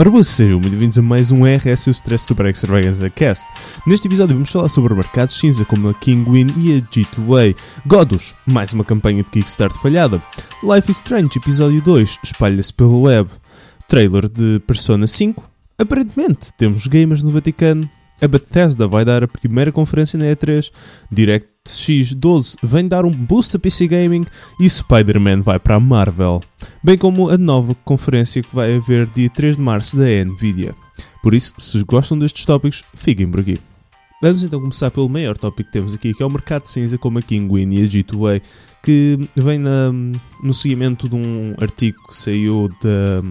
Ora, vocês sejam bem-vindos a mais um RS o Stress Super Extravaganza Cast. Neste episódio vamos falar sobre mercados cinza como a Kinguin e a G2A, Godus, mais uma campanha de Kickstarter falhada, Life is Strange Episódio 2, espalha-se pelo web, trailer de Persona 5, aparentemente temos gamers no Vaticano, a Bethesda vai dar a primeira conferência na E3, DirectX 12 vem dar um boost a PC Gaming e Spider-Man vai para a Marvel, bem como a nova conferência que vai haver dia 3 de março da Nvidia. Por isso, se gostam destes tópicos, fiquem por aqui. Vamos então começar pelo maior tópico que temos aqui, que é o mercado cinza como a Kinguin e a G2A, que vem na, no seguimento de um artigo que saiu da,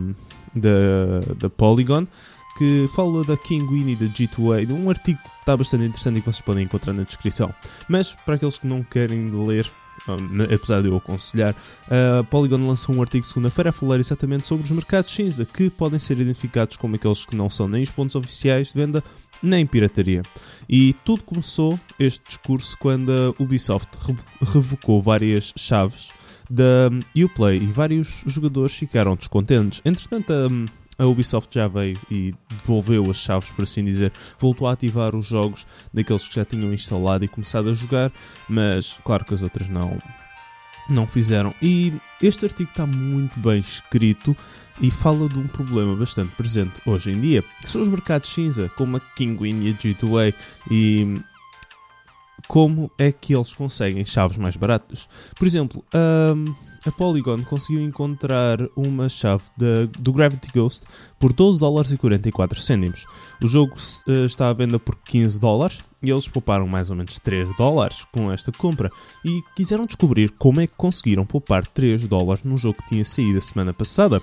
da, da Polygon, que fala da Kinguin e da G2A, um artigo que está bastante interessante e que vocês podem encontrar na descrição. Mas para aqueles que não querem ler, apesar de eu aconselhar, a Polygon lançou um artigo segunda-feira a falar exatamente sobre os mercados cinza, que podem ser identificados como aqueles que não são nem os pontos oficiais de venda, nem pirataria. E tudo começou, este discurso, quando a Ubisoft revocou várias chaves da Uplay e vários jogadores ficaram descontentes. Entretanto, a a Ubisoft já veio e devolveu as chaves, por assim dizer, voltou a ativar os jogos daqueles que já tinham instalado e começado a jogar, mas claro que as outras não, não fizeram. E este artigo está muito bem escrito e fala de um problema bastante presente hoje em dia, que são os mercados cinza, como a Kinguin e a G2A, e como é que eles conseguem chaves mais baratas. Por exemplo, a, a Polygon conseguiu encontrar uma chave do Gravity Ghost por 12 dólares e 44 cêntimos. O jogo uh, está à venda por 15 dólares e eles pouparam mais ou menos 3 dólares com esta compra e quiseram descobrir como é que conseguiram poupar 3 dólares num jogo que tinha saído a semana passada.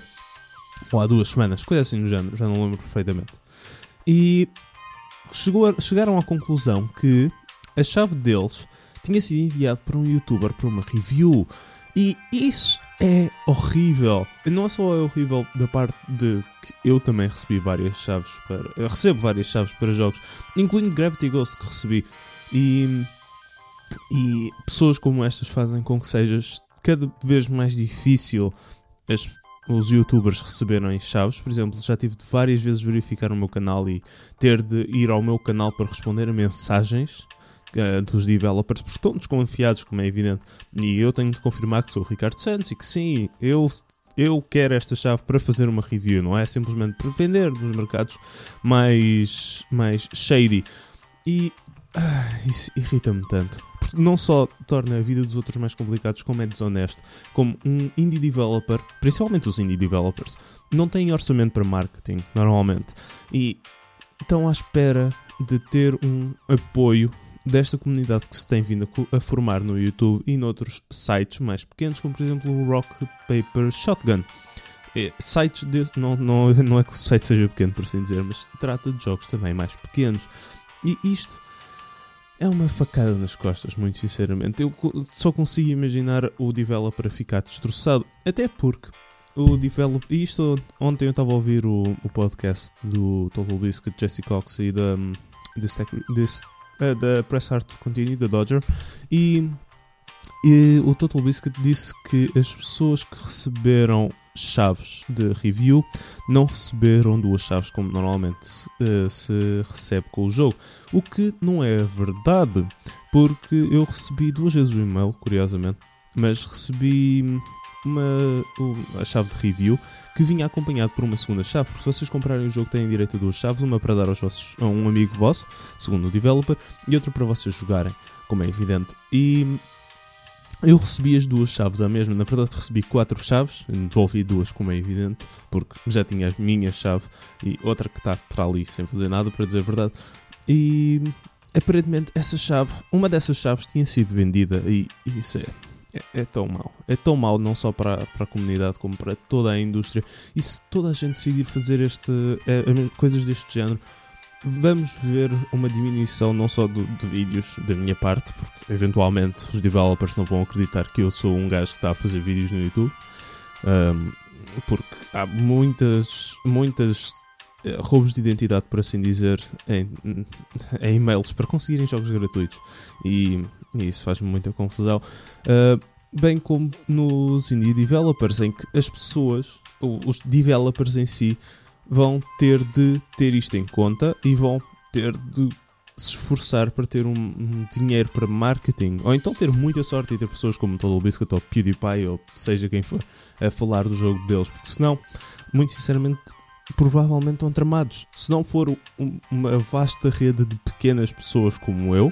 Ou há duas semanas, coisa assim no género, já não lembro perfeitamente. E a, chegaram à conclusão que a chave deles tinha sido enviada por um youtuber para uma review. E isso é horrível. Não é só é horrível da parte de que eu também recebi várias chaves para. Eu recebo várias chaves para jogos, incluindo Gravity Ghost que recebi. E, e pessoas como estas fazem com que seja cada vez mais difícil as, os youtubers receberem chaves. Por exemplo, já tive de várias vezes verificar o meu canal e ter de ir ao meu canal para responder a mensagens uh, dos developers, porque estão desconfiados, como é evidente. E eu tenho de confirmar que sou o Ricardo Santos e que sim, eu eu quero esta chave para fazer uma review, não é simplesmente para vender nos mercados mais, mais shady. E ah, isso irrita-me tanto. Porque não só torna a vida dos outros mais complicados, como é desonesto. Como um indie developer, principalmente os indie developers, não têm orçamento para marketing, normalmente. E estão à espera de ter um apoio desta comunidade que se tem vindo a, formar no YouTube e noutros sites mais pequenos, como por exemplo o Rock Paper Shotgun. É, sites de, não, não, não é que o site seja pequeno, por assim dizer, mas trata de jogos também mais pequenos. E isto é uma facada nas costas, muito sinceramente. Eu só consigo imaginar o developer ficar destroçado, até porque o developer. Isto ontem eu estava a ouvir o, o podcast do Total Biscuit, Jesse Cox e da. Desse uh, da Press Art Continue, da Dodger, e, e o Total Biscuit disse que as pessoas que receberam chaves de review não receberam duas chaves como normalmente uh, se recebe com o jogo. O que não é verdade, porque eu recebi duas vezes o e-mail, curiosamente, mas recebi uma, a chave de review que vinha acompanhado por uma segunda chave. Porque se vocês comprarem o jogo, têm direito a duas chaves: uma para dar aos vossos, a um amigo vosso, segundo o developer, e outra para vocês jogarem, como é evidente. E eu recebi as duas chaves à mesma. Na verdade, recebi quatro chaves, devolvi duas, como é evidente, porque já tinha a minha chave e outra que está para ali sem fazer nada, para dizer a verdade. E aparentemente, essa chave, uma dessas chaves tinha sido vendida, e isso é é, é, tão mau. É tão mau não só para, para a comunidade como para toda a indústria. E se toda a gente decidir fazer este, é, coisas deste género, vamos ver uma diminuição não só do, de vídeos da minha parte, porque eventualmente os developers não vão acreditar que eu sou um gajo que está a fazer vídeos no YouTube. Um, porque há muitas, muitas roubos de identidade, por assim dizer, em, em e-mails para conseguirem jogos gratuitos. E, e isso faz-me muita confusão. Uh, bem como nos indie developers, em que as pessoas, os developers em si, vão ter de ter isto em conta e vão ter de se esforçar para ter um, dinheiro para marketing, ou então ter muita sorte e ter pessoas como Total Biscuit ou PewDiePie ou seja quem for a falar do jogo deles, porque senão, muito sinceramente, provavelmente estão tramados. Se não for um, uma vasta rede de pequenas pessoas como eu,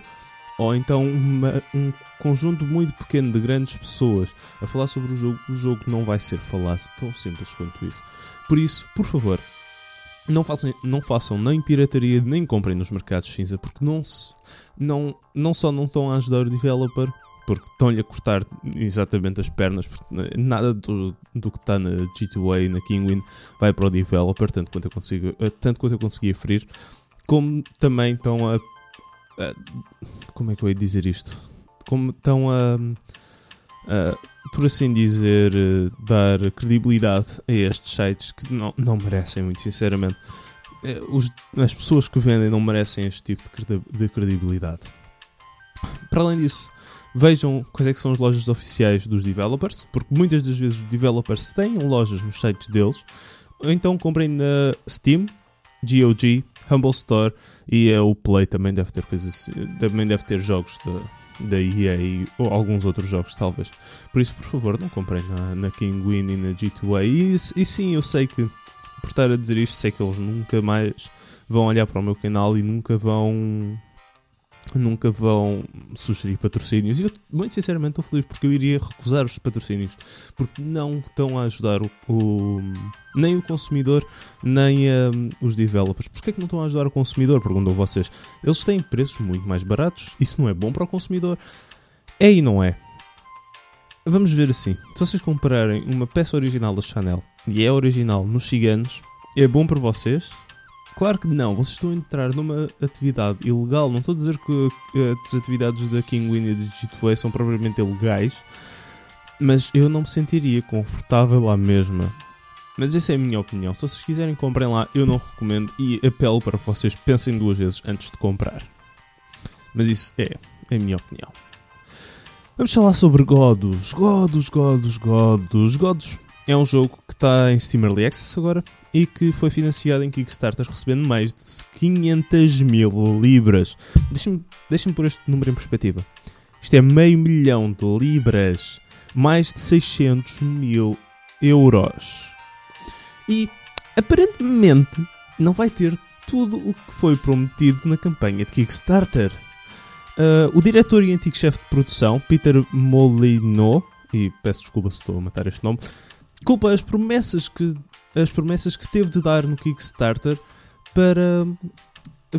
ou então uma, um conjunto muito pequeno de grandes pessoas a falar sobre o jogo, o jogo não vai ser falado tão simples quanto isso. Por isso, por favor, não façam, não façam nem pirataria nem comprem nos mercados cinza, porque não, se, não, não só não estão a ajudar o developer, porque estão-lhe a cortar exatamente as pernas, nada do, do que está na G2A e na Kingwin vai para o developer, tanto quanto eu, consigo, eh, tanto quanto eu consegui aferir, como também estão a, a. Como é que eu ia dizer isto? Como estão a. a por assim dizer, eh, dar credibilidade a estes sites que não, não merecem, muito sinceramente. Eh, os, as pessoas que vendem não merecem este tipo de credibilidade. Para além disso, vejam quais é que são as lojas oficiais dos developers, porque muitas das vezes os developers têm lojas nos sites deles, então comprem na Steam, GOG, Humble Store e o Play também deve ter coisas, também deve ter jogos da EA ou alguns outros jogos, talvez. Por isso, por favor, não comprem na, na Win e na G2A. E, e sim, eu sei que, por estar a dizer isto, sei que eles nunca mais vão olhar para o meu canal e nunca vão nunca vão sugerir patrocínios. E eu, muito sinceramente, estou feliz porque eu iria recusar os patrocínios porque não estão a ajudar o, o nem o consumidor nem um, os developers. Porquê é que não estão a ajudar o consumidor? Perguntam vocês. Eles têm preços muito mais baratos. Isso não é bom para o consumidor? É e não é. Vamos ver assim. Se vocês comprarem uma peça original da Chanel e é original nos ciganos, é bom para vocês Claro que não, vocês estão a entrar numa atividade ilegal. Não estou a dizer que uh, as atividades da Kingwin e da Digitway são propriamente ilegais, mas eu não me sentiria confortável lá mesma. Mas essa é a minha opinião. Se vocês quiserem, comprem lá. Eu não recomendo e apelo para que vocês pensem duas vezes antes de comprar. Mas isso é a minha opinião. Vamos falar sobre Godos. Godos, Godos, Godos. Godos é um jogo que está em Steam Early Access agora e que foi financiado em Kickstarter recebendo mais de 500 mil libras. Deixem-me deixem pôr este número em perspectiva. Isto é meio milhão de libras, mais de 600 mil euros. E aparentemente não vai ter tudo o que foi prometido na campanha de Kickstarter. Uh, o diretor e antigo chefe de produção, Peter Molyneux, e peço desculpa se estou a matar este nome, culpa as promessas que as promessas que teve de dar no Kickstarter para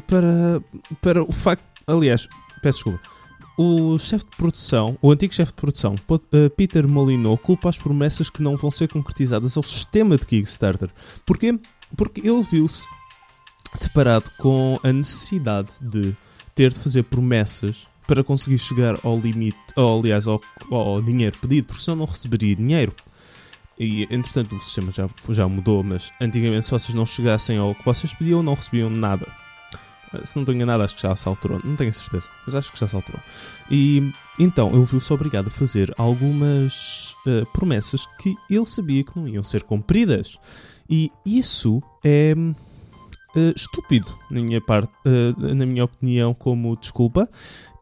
para para o facto, aliás, peço desculpa. O chefe de produção, o antigo chefe de produção, eh, Peter Molyneux, culpa as promessas que não vão ser concretizadas ao sistema de Kickstarter. Porquê? Porque ele viu-se deparado com a necessidade de ter de fazer promessas para conseguir chegar ao limite, ou aliás, ao, ao dinheiro pedido, porque senão não receberia dinheiro. E entretanto o sistema já, já mudou, mas antigamente se vocês não chegassem ao que vocês pediam, não recebiam nada. Eh, se não estou enganado, acho que já se alterou. Não tenho certeza, mas acho que já se alterou. E então ele viu-se obrigado a fazer algumas uh, promessas que ele sabia que não iam ser cumpridas. E isso é uh, estúpido, na minha, parte, uh, na minha opinião, como desculpa.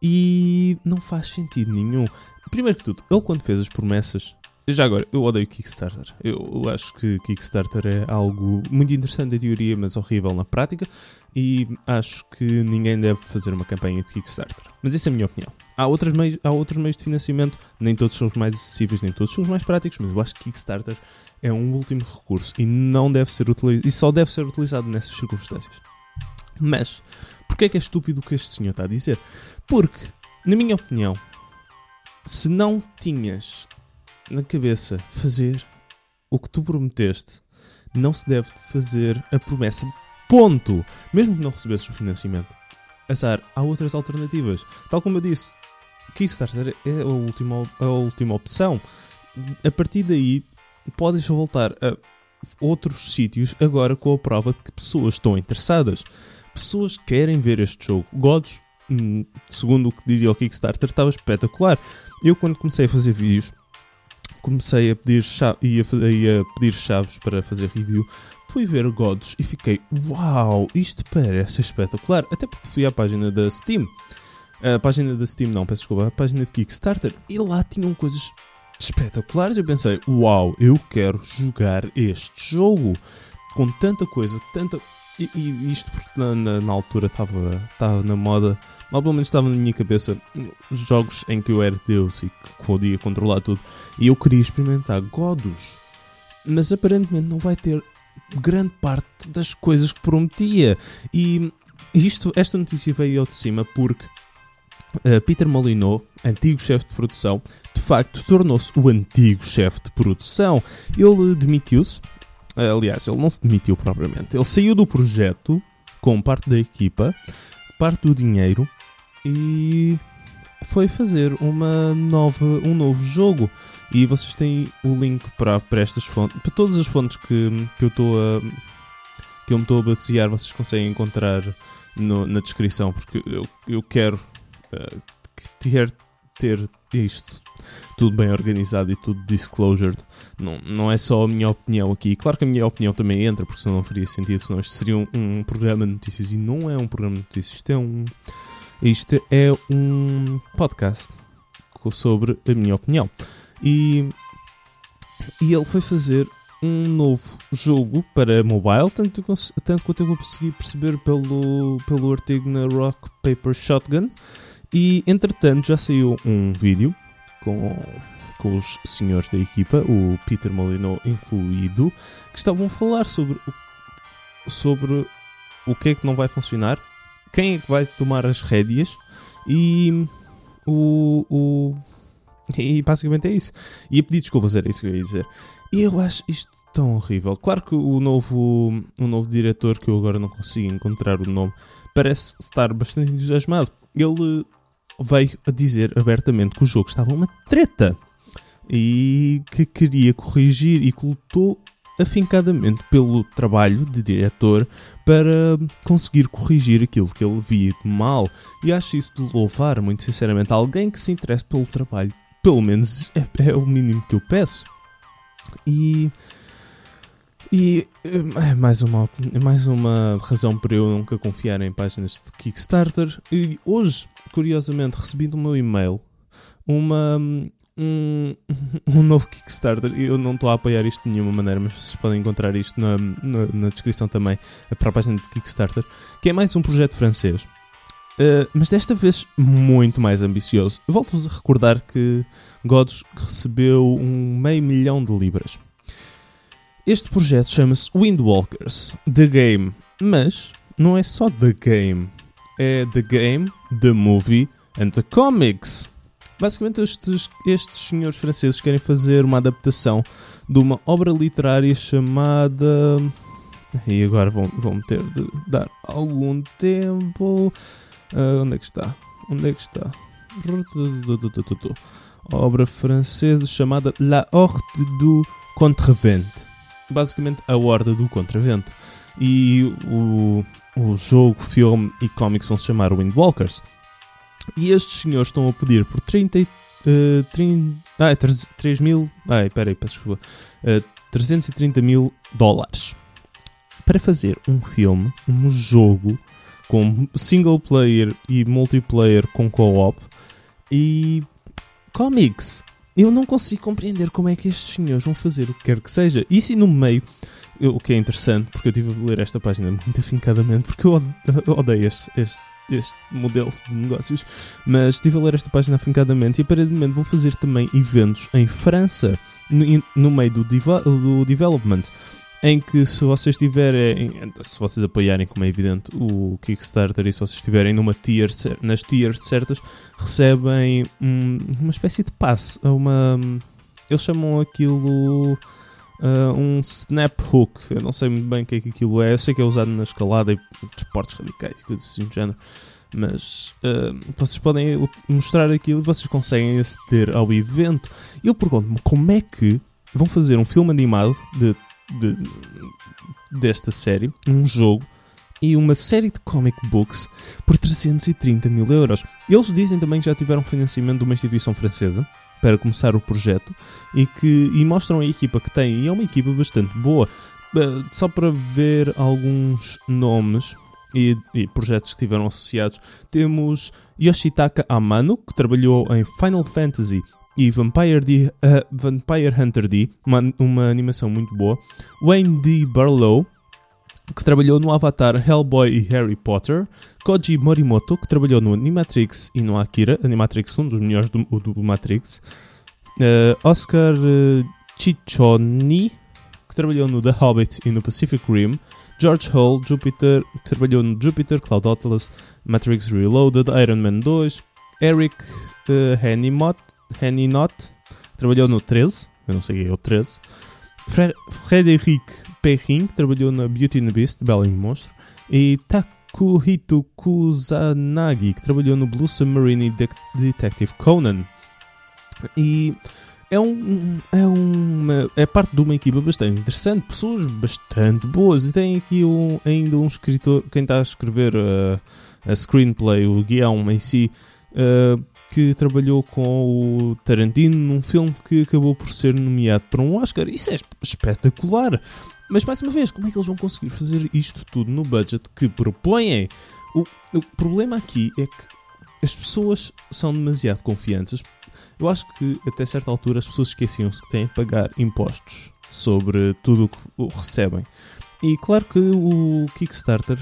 E não faz sentido nenhum. Primeiro que tudo, ele quando fez as promessas, já agora, eu odeio Kickstarter. Eu acho que Kickstarter é algo muito interessante em teoria, mas horrível na prática. E acho que ninguém deve fazer uma campanha de Kickstarter. Mas essa é a minha opinião. Há, outros meios, há outros meios de financiamento, nem todos são os mais acessíveis, nem todos são os mais práticos, mas eu acho que Kickstarter é um último recurso e não deve ser utilizado, e só deve ser utilizado nessas circunstâncias. Mas, porquê é que é estúpido o que este senhor está a dizer? Porque, na minha opinião, se não tinhas na cabeça fazer o que tu prometeste, não se deve fazer a promessa. Ponto! Mesmo que não recebesses o financiamento. Azar, há outras alternativas. Tal como eu disse, Kickstarter é a última, a última opção. A partir daí, podes voltar a outros sítios agora com a prova de que pessoas estão interessadas. Pessoas querem ver este jogo. Gods, hum, segundo o que dizia o Kickstarter, estava espetacular. Eu, quando comecei a fazer vídeos, comecei a pedir, ia, ia pedir chaves para fazer review, fui ver Gods e fiquei, uau, isto parece espetacular. Até porque fui à página da Steam. A página da Steam, não, peço desculpa, a página de Kickstarter. E lá tinham coisas espetaculares. Eu pensei, uau, eu quero jogar este jogo. Com tanta coisa, tanta. E, e isto porque na, na, altura estava na moda, ou pelo menos estava na minha cabeça, jogos em que eu era Deus e que podia controlar tudo. E eu queria experimentar Godos. Mas aparentemente não vai ter grande parte das coisas que prometia. E isto, esta notícia veio ao de cima porque uh, Peter Molyneux, antigo chefe de produção, de facto tornou-se o antigo chefe de produção. Ele demitiu-se Aliás, ele não se demitiu propriamente. Ele saiu do projeto com parte da equipa, parte do dinheiro e foi fazer uma nova, um novo jogo. E vocês têm o link para, para estas fontes, para todas as fontes que, que eu estou a que eu me estou a basear, vocês conseguem encontrar no, na descrição, porque eu, eu quero uh, ter, ter isto tudo bem organizado e tudo disclosed. Não, não é só a minha opinião aqui. Claro que a minha opinião também entra, porque senão não faria sentido, senão isto seria um, um programa de notícias e não é um programa de notícias, isto é um. Isto é um podcast sobre a minha opinião. E, e ele foi fazer um novo jogo para mobile, tanto, tanto quanto eu vou conseguir perceber pelo, pelo artigo na Rock Paper Shotgun. E entretanto já saiu um vídeo com, com os senhores da equipa, o Peter Molyneux incluído, que estavam a falar sobre o, sobre o que é que não vai funcionar, quem é que vai tomar as rédeas e o, o e basicamente é isso. E a pedir desculpas era isso que eu ia dizer. E eu acho isto tão horrível. Claro que o novo, o novo diretor, que eu agora não consigo encontrar o nome, parece estar bastante entusiasmado. Ele veio a dizer abertamente que o jogo estava uma treta e que queria corrigir e que lutou afincadamente pelo trabalho de diretor para conseguir corrigir aquilo que ele via de mal. E acho isso de louvar, muito sinceramente. Alguém que se interesse pelo trabalho, pelo menos é, é o mínimo que eu peço. E. E é mais uma, mais uma razão para eu nunca confiar em páginas de Kickstarter. E hoje curiosamente, recebi no meu e-mail uma, um, um novo Kickstarter. Eu não estou a apoiar isto de nenhuma maneira, mas vocês podem encontrar isto na, na, na descrição também, para a página de Kickstarter, que é mais um projeto francês. Uh, mas desta vez muito mais ambicioso. Volto-vos a recordar que Godos recebeu um meio milhão de libras. Este projeto chama-se Windwalkers The Game, mas não é só The Game é The Game, The Movie and the Comics. Basicamente, estes, estes senhores franceses querem fazer uma adaptação de uma obra literária chamada. E agora vão, vão ter de dar algum tempo. Uh, onde é que está? Onde é que está? Obra francesa chamada La Horte du Contrevent. Basicamente, a Horda do Contravento. E o, o jogo, filme e cómics vão se chamar Windwalkers. E estes senhores estão a pedir por 30, uh, 30 ah, 3, 3 mil, ai, peraí, peço desculpa, uh, 330 mil dólares para fazer um filme, um jogo com single player e multiplayer com co-op e comics. Eu não consigo compreender como é que estes senhores vão fazer o que quer que seja. E se no meio o que é interessante, porque eu estive a ler esta página muito afincadamente, porque eu odeio este, este, este modelo de negócios, mas estive a ler esta página afincadamente e aparentemente vão fazer também eventos em França, no, no meio do, do development em que se vocês tiverem, se vocês apoiarem, como é evidente, o Kickstarter e se vocês estiverem numa tier, nas tiers certas, recebem uma espécie de passe, uma, eles chamam aquilo uh, um snap hook. Eu não sei muito bem o que é que aquilo é. Eu sei que é usado na escalada e esportes radicais e coisas assim do género. Mas uh, vocês podem mostrar aquilo e vocês conseguem aceder ao evento. Eu pergunto-me como é que vão fazer um filme animado de, de, desta série, um jogo e uma série de comic books por 330 mil euros. Eles dizem também que já tiveram financiamento de uma instituição francesa para começar o projeto e que e mostram a equipa que tem e é uma equipa bastante boa. Uh, só para ver alguns nomes e, e, projetos que estiveram associados, temos Yoshitaka Amano, que trabalhou em Final Fantasy e Vampire, D, uh, Vampire Hunter D, uma, uma animação muito boa. Wayne D. Barlow, que trabalhou no Avatar, Hellboy e Harry Potter. Koji Morimoto, que trabalhou no Animatrix e no Akira. Animatrix, um dos melhores do, do Matrix. Uh, Oscar uh, Ciccioni, que trabalhou no The Hobbit e no Pacific Rim. George Hull, Jupiter, que trabalhou no Jupiter, Cloud Atlas, Matrix Reloaded, Iron Man 2. Eric uh, Heninot, que trabalhou no 13. Eu não sei é o 13. Frederic Perrin, que trabalhou na Beauty and the Beast, Bela e Monstro, e Takuhito Kusanagi, que trabalhou no Blue Submarine De Detective Conan. E é, um, é, uma, é parte de uma equipa bastante interessante, pessoas bastante boas. E tem aqui um, ainda um escritor, quem está a escrever uh, a screenplay, o guião em si, uh, que trabalhou com o Tarantino num filme que acabou por ser nomeado para um Oscar. Isso é espetacular! Mas mais uma vez, como é que eles vão conseguir fazer isto tudo no budget que propõem? O, o problema aqui é que as pessoas são demasiado confiantes. Eu acho que até certa altura as pessoas esqueciam-se que têm de pagar impostos sobre tudo o que recebem. E claro que o Kickstarter,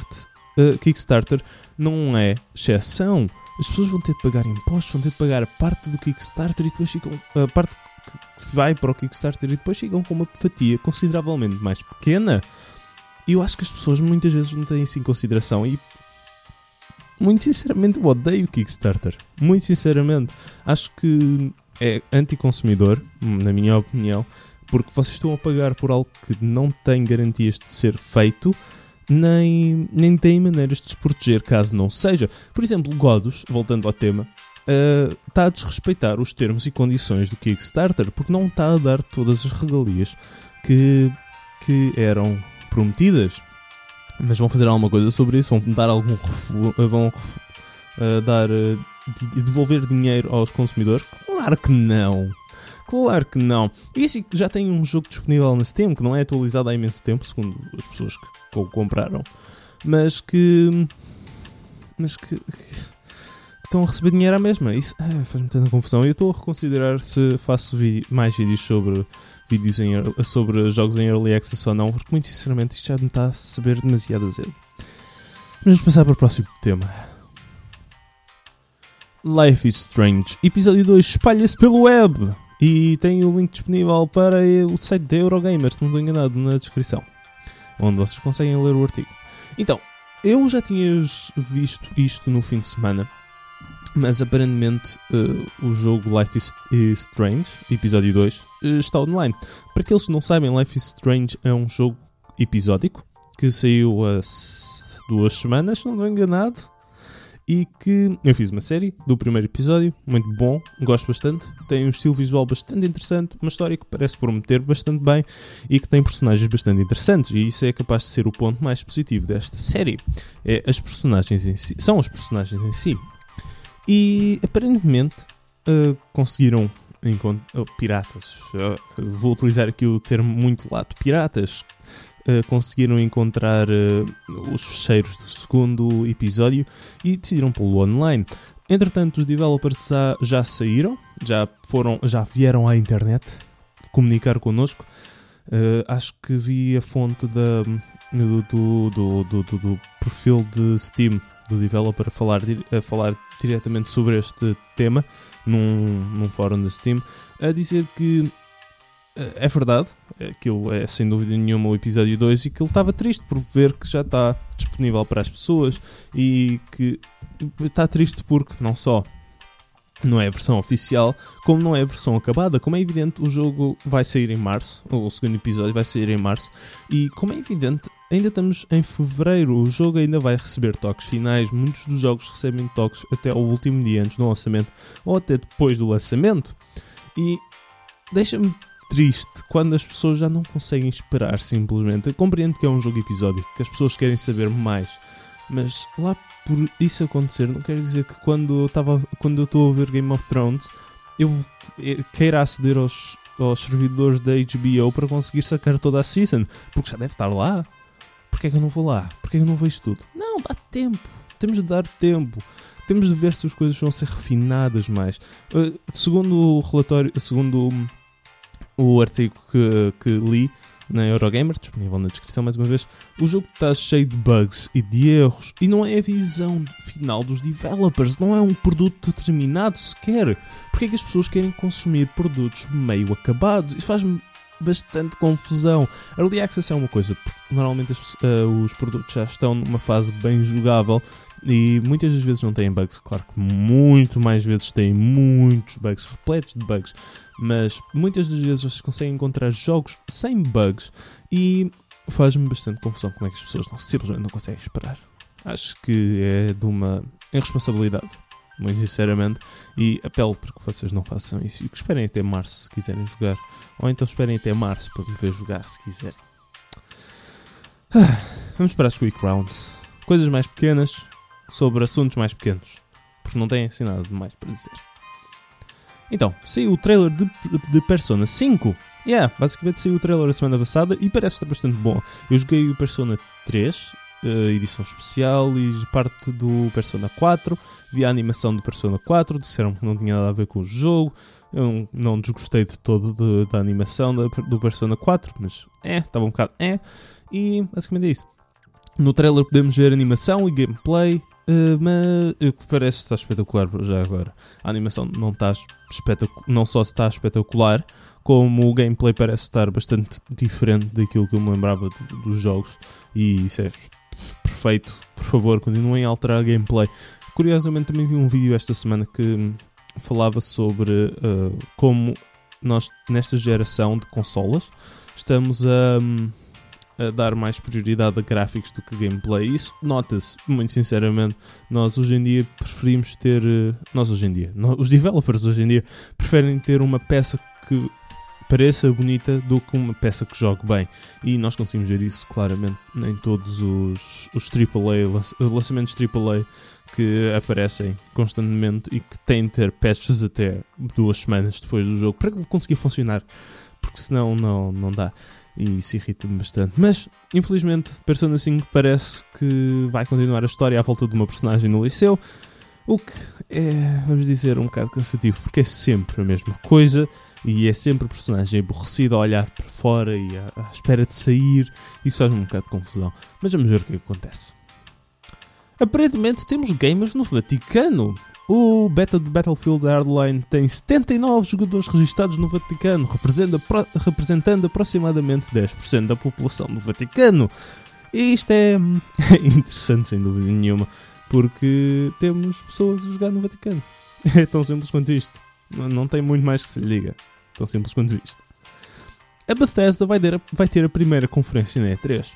uh, Kickstarter não é exceção as pessoas vão ter de pagar impostos, vão ter de pagar parte do Kickstarter e depois ficam. a parte que vai para o Kickstarter e depois ficam com uma fatia consideravelmente mais pequena. E eu acho que as pessoas muitas vezes não têm isso em consideração e. Muito sinceramente, eu odeio o Kickstarter. Muito sinceramente. Acho que é anticonsumidor, na minha opinião, porque vocês estão a pagar por algo que não tem garantias de ser feito nem, nem têm maneiras de se proteger caso não seja. Por exemplo, Godos, voltando ao tema, uh, está a desrespeitar os termos e condições do Kickstarter porque não está a dar todas as regalias que, que eram prometidas. Mas vão fazer alguma coisa sobre isso? Vão dar algum vão uh, dar uh, devolver dinheiro aos consumidores? Claro que não. Claro que não. Assim, já tem um jogo disponível na Steam que não é atualizado há imenso tempo, segundo as pessoas que o compraram, mas que. Mas que. que estão a receber dinheiro à mesma. Isso faz-me tanta confusão. Eu estou a reconsiderar se faço mais vídeos sobre, vídeos em, sobre jogos em Early Access ou não, porque muito sinceramente isto já me está a saber demasiado azedo. Vamos passar para o próximo tema. Life is Strange, episódio 2 espalha-se pelo web. E tem o link disponível para o site da Eurogamer, se não estou enganado, na descrição, onde vocês conseguem ler o artigo. Então, eu já tinha visto isto no fim de semana, mas aparentemente uh, o jogo Life is, Strange, episódio 2, uh, eh, está online. Para aqueles que não sabem, Life is Strange é um jogo episódico que saiu há duas semanas, se não estou enganado e que eu fiz uma série do primeiro episódio, muito bom, gosto bastante, tem um estilo visual bastante interessante, uma história que parece prometer bastante bem e que tem personagens bastante interessantes, e isso é capaz de ser o ponto mais positivo desta série. É as personagens em si, são os personagens em si. E aparentemente uh, conseguiram encontrar oh, piratas. Uh, vou utilizar aqui o termo muito lato, piratas uh, conseguiram encontrar uh, os fecheiros do segundo episódio e decidiram pô-lo online. Entretanto, os developers já, já saíram, já, foram, já vieram à internet comunicar connosco. Uh, acho que vi a fonte da, do, do, do, do, perfil de Steam do developer a falar, a falar diretamente sobre este tema num, num fórum da Steam, a dizer que é verdade, aquilo é sem dúvida nenhuma o episódio 2 e que ele estava triste por ver que já está disponível para as pessoas e que está triste porque não só não é a versão oficial, como não é a versão acabada. Como é evidente, o jogo vai sair em março, o segundo episódio vai sair em março, e como é evidente, ainda estamos em fevereiro, o jogo ainda vai receber toques finais. Muitos dos jogos recebem toques até o último dia antes do lançamento ou até depois do lançamento. E deixa-me triste quando as pessoas já não conseguem esperar simplesmente. Eu compreendo que é um jogo episódico, que as pessoas querem saber mais, mas lá por isso acontecer, não quer dizer que quando eu estava quando eu estou a ver Game of Thrones eu queira aceder aos, aos servidores da HBO para conseguir sacar toda a season, porque já deve estar lá. Porquê é que eu não vou lá? Porquê é que eu não vejo tudo? Não, dá tempo. Temos de dar tempo. Temos de ver se as coisas vão ser refinadas mais. Uh, segundo o relatório, segundo o artigo que, que li, na Eurogamer, disponível na descrição mais uma vez. O jogo está cheio de bugs e de erros e não é a visão final dos developers, não é um produto determinado sequer. Porque é que as pessoas querem consumir produtos meio acabados? Isso faz-me bastante confusão. Early Access é uma coisa, porque normalmente uh, os produtos já estão numa fase bem jogável e muitas das vezes não têm bugs. Claro que muito mais vezes têm muitos bugs, repletos de bugs, mas muitas das vezes vocês conseguem encontrar jogos sem bugs e faz-me bastante confusão como é que as pessoas não, simplesmente não conseguem esperar. Acho que é de uma irresponsabilidade muito sinceramente, e apelo para que vocês não façam isso e que esperem até março se quiserem jogar, ou então esperem até março para me ver jogar se quiserem. Ah, vamos para as Quick Rounds. Coisas mais pequenas sobre assuntos mais pequenos, porque não têm assim nada de mais para dizer. Então, saiu o trailer de, de Persona 5. Yeah, basicamente saiu o trailer a semana passada e parece estar bastante bom. Eu joguei o Persona 3 uh, edição especial e parte do Persona 4. Vi a animação do Persona 4, disseram que não tinha nada a ver com o jogo. Eu não desgostei de todo de, da animação do Persona 4, mas é, estava um bocado é. E basicamente é isso. No trailer podemos ver animação e gameplay, uh, mas parece estar espetacular já agora. A animação não, está não só está espetacular, como o gameplay parece estar bastante diferente daquilo que eu me lembrava dos jogos. E isso é perfeito. Por favor, continuem a alterar a gameplay. Curiosamente, também vi um vídeo esta semana que falava sobre uh, como nós, nesta geração de consolas, estamos a, a, dar mais prioridade a gráficos do que gameplay. Isso nota-se, muito sinceramente. Nós hoje em dia preferimos ter. Uh, nós hoje em dia, nós, os developers hoje em dia preferem ter uma peça que pareça bonita do que uma peça que jogue bem. E nós conseguimos ver isso claramente em todos os, os AAA, lançamentos AAA que aparecem constantemente e que têm de ter patches até duas semanas depois do jogo para que ele conseguir funcionar, porque senão não, não dá. E isso irrita-me bastante. Mas, infelizmente, Persona 5 parece que vai continuar a história à volta de uma personagem no liceu. O que é, vamos dizer, um bocado cansativo, porque é sempre a mesma coisa e é sempre o personagem aborrecido a olhar para fora e à, à espera de sair. Isso faz um bocado de confusão. Mas vamos ver o que acontece. Aparentemente temos gamers no Vaticano. O beta de Battlefield Hardline tem 79 jogadores registados no Vaticano, representando aproximadamente 10% da população do Vaticano. E isto é interessante, sem dúvida nenhuma, porque temos pessoas a jogar no Vaticano. É tão simples quanto isto. Não tem muito mais que se lhe diga. Tão simples quanto isto. A Bethesda vai ter, vai ter a primeira conferência na E3.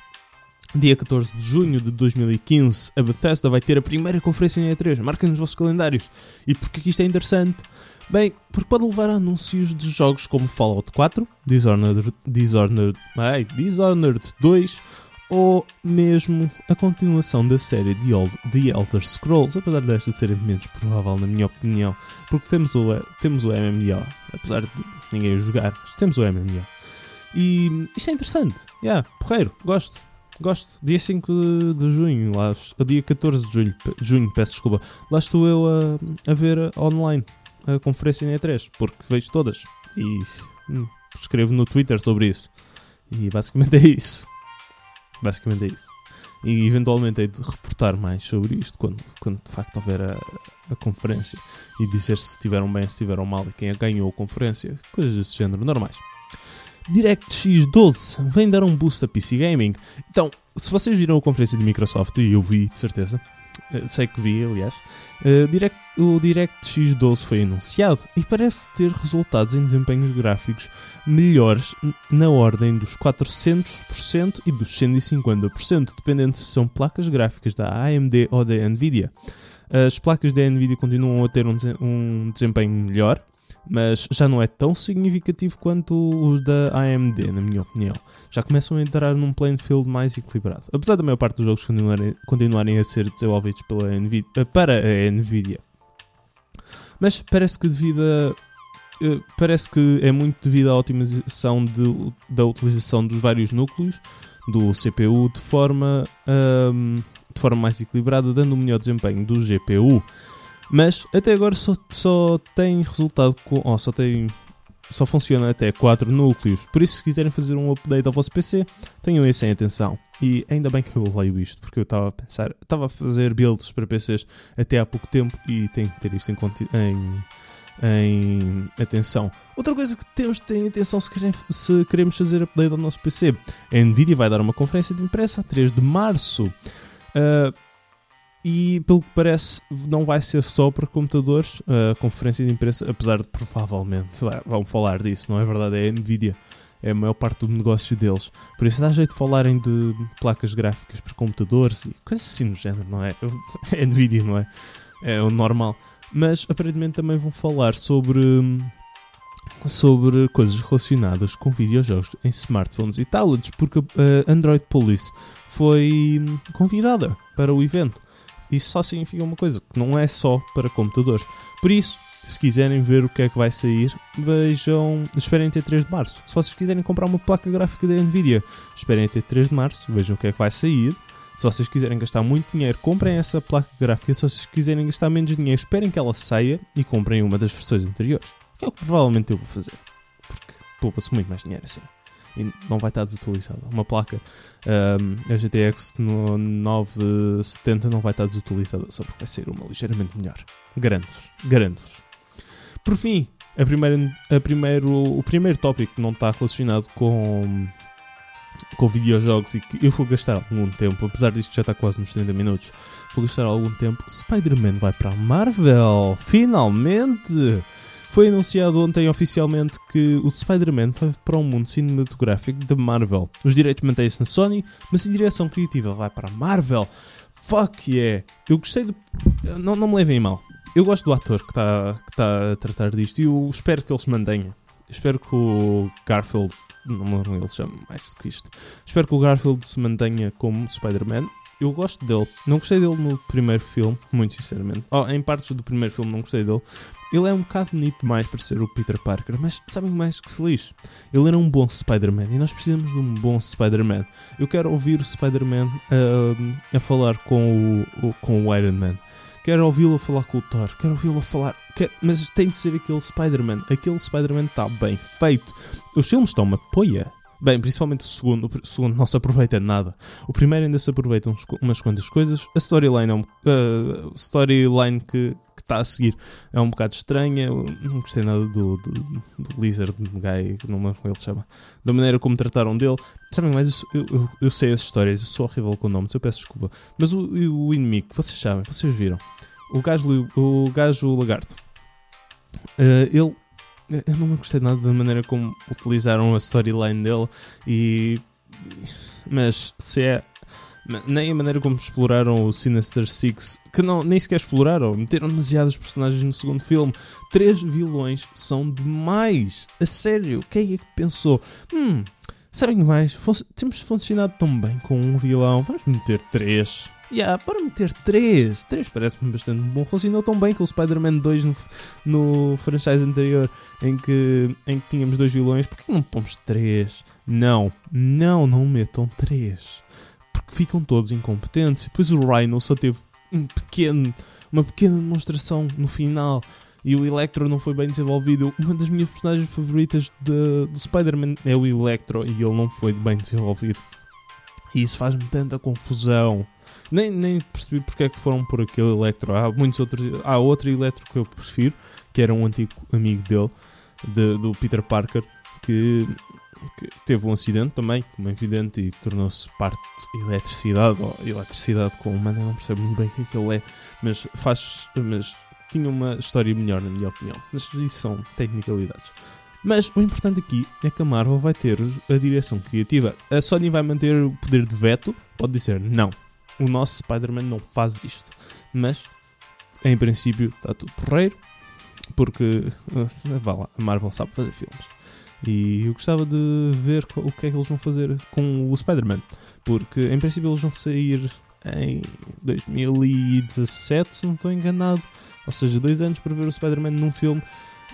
Dia 14 de junho de 2015, a Bethesda vai ter a primeira conferência na E3. Marquem nos vossos calendários. E porquê que isto é interessante? Bem, porque pode levar a anúncios de jogos como Fallout 4, Dishonored, Dishonored, ai, Dishonored 2 ou mesmo a continuação da série The, Elder Scrolls, apesar desta de ser menos provável na minha opinião, porque temos o, temos o MMO, apesar de ninguém jogar, temos o MMO. E isto é interessante, yeah, porreiro, gosto, gosto. Dia 5 de, de junho, lá, dia 14 de junho, junho, peço desculpa, lá estou eu a, a ver online a conferência em E3, porque vejo todas e hum, escrevo no Twitter sobre isso. E basicamente é isso. Basicamente é isso. E eventualmente hei de reportar mais sobre isto quando, quando de facto houver a, a conferência e dizer se estiveram bem, se estiveram mal e quem ganhou a conferência, coisas desse género normais. DirectX 12 vem dar um boost a PC Gaming. Então, se vocês viram a conferência de Microsoft, e eu vi de certeza, sei que vi, aliás, uh, Direct, o DirectX 12 foi anunciado e parece ter resultados em desempenhos gráficos melhores na ordem dos 400% e dos 150%, dependendo se são placas gráficas da AMD ou da Nvidia. As placas da Nvidia continuam a ter um desempenho melhor, mas já não é tão significativo quanto os da AMD, na minha opinião. Já começam a entrar num playing field mais equilibrado. Apesar da maior parte dos jogos continuarem, continuarem a ser desenvolvidos pela Nvidia, para a Nvidia. Mas parece que devido a uh, parece que é muito devido à otimização de, da utilização dos vários núcleos do CPU de forma, um, de forma mais equilibrada, dando um melhor desempenho do GPU. Mas até agora só, só tem resultado com. Oh, só tem. Só funciona até 4 núcleos. Por isso, se quiserem fazer um update ao vosso PC, tenham isso em atenção. E ainda bem que eu leio isto, porque eu estava a pensar. Estava a fazer builds para PCs até há pouco tempo e tenho que ter isto em, em em atenção. Outra coisa que temos de ter em atenção se, querem, se queremos fazer update ao nosso PC. A Nvidia vai dar uma conferência de imprensa a 3 de março. Uh, e pelo que parece, não vai ser só para computadores a conferência de imprensa, apesar de provavelmente vão falar disso, não é verdade? É a Nvidia, é a maior parte do negócio deles. Por isso dá jeito de falarem de placas gráficas para computadores e coisas assim no género, não é? É Nvidia, não é? É o normal mas aparentemente também vão falar sobre sobre coisas relacionadas com videojogos em smartphones e tablets, porque a Android Police foi convidada para o evento. Isso só significa uma coisa, que não é só para computadores. Por isso, se quiserem ver o que é que vai sair, vejam. Esperem até 3 de março. Se vocês quiserem comprar uma placa gráfica da Nvidia, esperem até 3 de março, vejam o que é que vai sair. Se vocês quiserem gastar muito dinheiro, comprem essa placa gráfica. Se vocês quiserem gastar menos dinheiro, esperem que ela saia e comprem uma das versões anteriores. Que é o que provavelmente eu vou fazer. Porque poupa-se muito mais dinheiro assim. E não vai estar desatualizada. Uma placa, um, a GTX no 970 não vai estar desatualizada, só porque vai ser uma ligeiramente melhor. Garanto-vos. Garanto-vos. Por fim, a primeira, a primeiro, o primeiro tópico que não está relacionado com com videojogos e que eu vou gastar algum tempo, apesar disto já está quase nos 30 minutos, vou gastar algum tempo. Spider-Man vai para a Marvel! Finalmente! Foi anunciado ontem oficialmente que o Spider-Man vai para o mundo cinematográfico da Marvel. Os direitos mantêm-se na Sony, mas a direção criativa vai para a Marvel. Fuck yeah! Eu gostei do. Não, não me levem mal. Eu gosto do ator que está que tá a tratar disto e eu espero que ele se mantenha. espero que o Garfield não me lembro ele chama mais do que isto. Espero que o Garfield se mantenha como Spider-Man. Eu gosto dele. Não gostei dele no primeiro filme, muito sinceramente. Oh, em partes do primeiro filme não gostei dele. Ele é um bocado bonito demais para ser o Peter Parker, mas sabem mais que se lixe? Ele era um bom Spider-Man e nós precisamos de um bom Spider-Man. Eu quero ouvir o Spider-Man uh, a falar com o, o, com o Iron Man quero ouvi-lo falar com o Thor, quero ouvi-lo falar. Quero... Mas tem de ser aquele Spider-Man. Aquele Spider-Man está bem feito. Os filmes estão uma poia. Bem, principalmente o segundo, o segundo não se aproveita nada. O primeiro ainda se aproveita uns, umas quantas coisas. A storyline é um, uh, storyline que está a seguir é um bocado estranha. Eu não gostei nada do, do, do Lizard Guy, não me como ele se chama. Da maneira como trataram dele. Sabem mais, eu, eu, eu, sei as histórias, eu sou horrível com nomes, eu peço desculpa. Mas o, o inimigo, vocês sabem, vocês viram. O gajo, o gajo lagarto. Uh, ele eu não gostei nada da maneira como utilizaram a storyline dele e mas se é nem a maneira como exploraram o Sinister Six, que não, nem sequer exploraram, meteram demasiados personagens no segundo filme. Três vilões são demais. A sério, quem é que pensou? Hum, sabem mais? temos funcionado tão bem com um vilão, vamos meter três. Yeah, para meter 3. 3 parece-me bastante bom. Funcionou tão bem com o Spider-Man 2 no, no franchise anterior em que, em que tínhamos dois vilões. Porquê não pomos 3? Não, não, não metam 3. Porque ficam todos incompetentes. E depois o Rhino só teve um pequeno, uma pequena demonstração no final. E o Electro não foi bem desenvolvido. Uma das minhas personagens favoritas de Spider-Man é o Electro e ele não foi bem desenvolvido. E isso faz-me tanta confusão. Nem, nem percebi porque é que foram por aquele Electro. Há muitos outros. Há outro Electro que eu prefiro, que era um antigo amigo dele, de, do Peter Parker, que, que, teve um acidente também, como é evidente, e tornou-se parte de eletricidade, ou eletricidade com humana, não percebo muito bem o que é que ele é, mas faz. Mas tinha uma história melhor, na minha opinião. Mas isso são tecnicalidades. Mas o importante aqui é que a Marvel vai ter a direção criativa. A Sony vai manter o poder de veto, pode dizer não o nosso Spider-Man não faz isto. Mas, em princípio, está tudo porreiro, porque eh, vá lá, a Marvel sabe fazer filmes. E eu gostava de ver o que é que eles vão fazer com o Spider-Man, porque em princípio eles vão sair em 2017, se não estou enganado. Ou seja, dois anos para ver o Spider-Man num filme.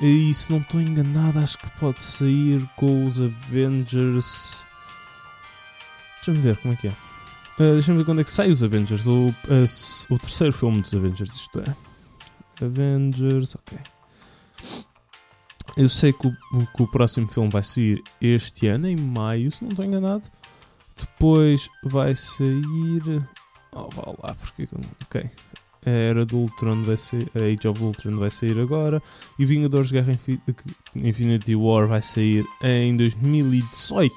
E se não estou enganado, acho que pode sair com os Avengers. Deixa-me ver como é que é. Uh, Deixa-me ver quando é que sai os Avengers. O, uh, o terceiro filme dos Avengers, isto é. Avengers, ok. Eu sei que o, que o próximo filme vai sair este ano, em maio, se não estou enganado. Depois vai sair. Oh, vá lá, porque. Ok. A Era do Ultron vai sair. A Age of Ultron vai sair agora. E Vingadores Guerra Infinity War vai sair em 2018.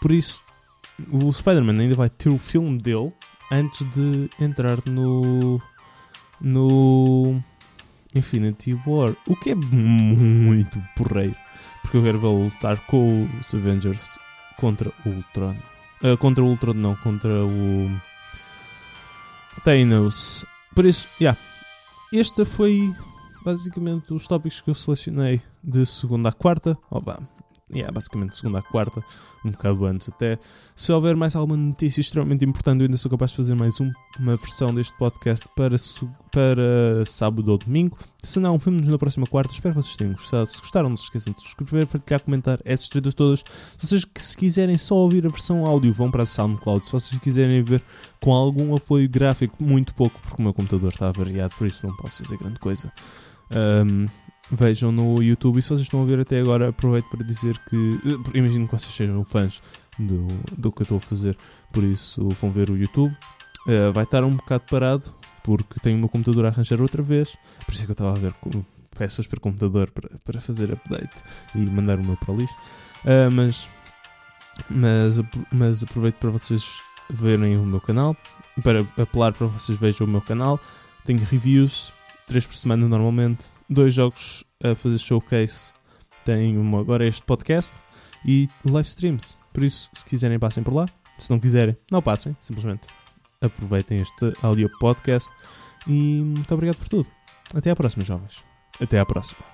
Por isso, o Spider-Man ainda vai ter o filme dele antes de entrar no. No. Infinity War. O que é muito porreiro. Porque eu quero vê-lo lutar com os Avengers contra o Ultron. Uh, contra o Ultron, não, contra o Thanos. Por isso. Yeah. Este foi basicamente os tópicos que eu selecionei de segunda a quarta. Oh, yeah, basicamente segunda a quarta, um bocado antes até. Se houver mais alguma notícia extremamente importante, eu ainda sou capaz de fazer mais um, uma versão deste podcast para, para sábado ou domingo. Se não, vemos na próxima quarta. Espero que vocês tenham gostado. Se gostaram, não se esqueçam de subscrever, partilhar, comentar essas tretas todas. Se vocês se quiserem só ouvir a versão áudio, vão para a SoundCloud. Se vocês quiserem ver com algum apoio gráfico, muito pouco, porque o meu computador está variado, por isso não posso fazer grande coisa. Um, vejam no YouTube. E se vocês estão a ver até agora, aproveito para dizer que. Eh, imagino que vocês sejam fãs do, do que eu estou a fazer, por isso vão ver o YouTube. Uh, vai estar um bocado parado, porque tenho o meu computador a arranjar outra vez. Por isso é que eu estava a ver peças para computador para, para fazer update e mandar o meu para o lixo. Uh, mas, mas, mas aproveito para vocês verem o meu canal, para apelar para vocês vejam o meu canal. Tenho reviews, 3 por semana normalmente, dois jogos a fazer showcase. Tenho agora este podcast e live streams. Por isso, se quiserem, passem por lá. Se não quiserem, não passem. Simplesmente aproveitem este audio podcast. E muito obrigado por tudo. Até à próxima, jovens. Até à próxima.